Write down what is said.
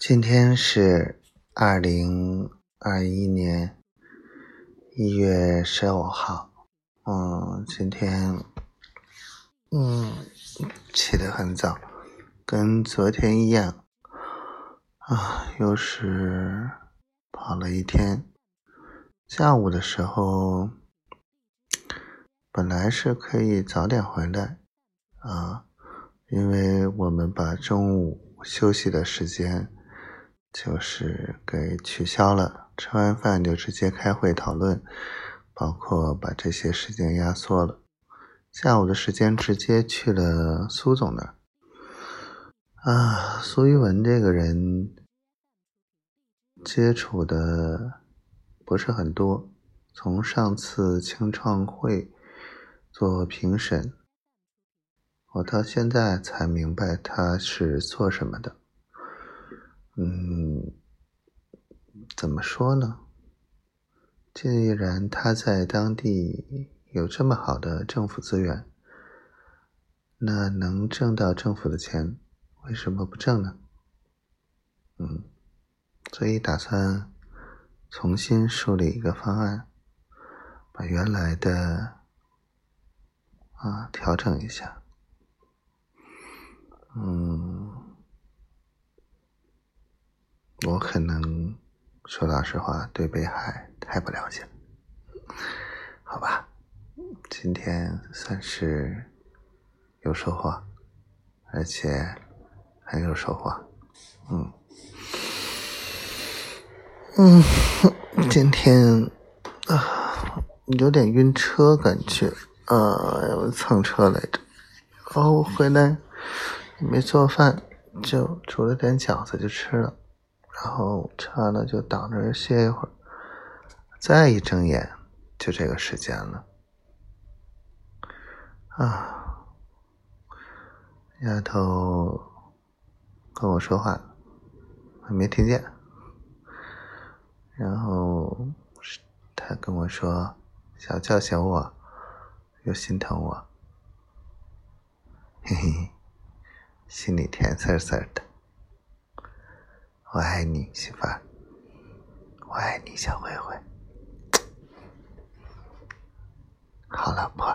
今天是二零二一年一月十五号。嗯，今天嗯起得很早，跟昨天一样啊，又是跑了一天。下午的时候本来是可以早点回来啊，因为我们把中午休息的时间。就是给取消了，吃完饭就直接开会讨论，包括把这些时间压缩了。下午的时间直接去了苏总那儿。啊，苏一文这个人接触的不是很多，从上次青创会做评审，我到现在才明白他是做什么的。嗯，怎么说呢？既然他在当地有这么好的政府资源，那能挣到政府的钱，为什么不挣呢？嗯，所以打算重新梳理一个方案，把原来的啊调整一下。嗯。我可能说老实话，对北海太不了解，好吧？今天算是有收获，而且很有收获。嗯嗯，今天啊有点晕车感觉，呃，蹭车来着。然后回来没做饭，就煮了点饺子就吃了。然后吃完了就躺着歇一会儿，再一睁眼就这个时间了。啊，丫头跟我说话，还没听见。然后他跟我说，想叫醒我，又心疼我，嘿嘿，心里甜丝丝的。我爱你，媳妇儿。我爱你，小灰灰。好老婆。